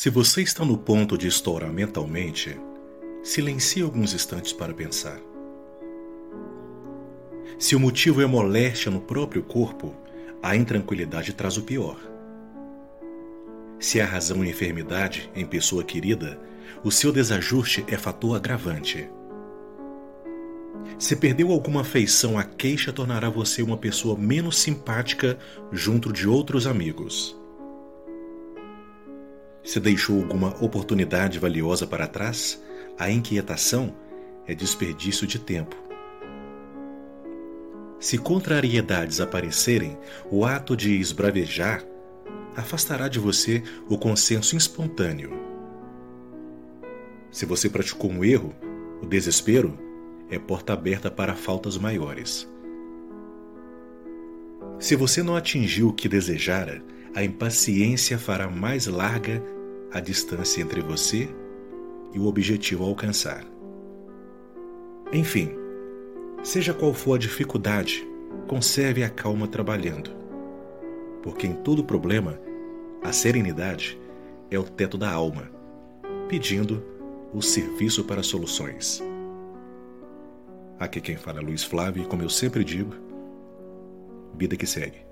Se você está no ponto de estourar mentalmente, silencie alguns instantes para pensar. Se o motivo é moléstia no próprio corpo, a intranquilidade traz o pior. Se a razão é enfermidade em pessoa querida, o seu desajuste é fator agravante. Se perdeu alguma afeição, a queixa tornará você uma pessoa menos simpática junto de outros amigos. Se deixou alguma oportunidade valiosa para trás, a inquietação é desperdício de tempo. Se contrariedades aparecerem, o ato de esbravejar afastará de você o consenso espontâneo. Se você praticou um erro, o desespero é porta aberta para faltas maiores. Se você não atingiu o que desejara, a impaciência fará mais larga a distância entre você e o objetivo a alcançar. Enfim, seja qual for a dificuldade, conserve a calma trabalhando. Porque em todo problema, a serenidade é o teto da alma, pedindo o serviço para soluções. Aqui quem fala é Luiz Flávio e como eu sempre digo, vida que segue.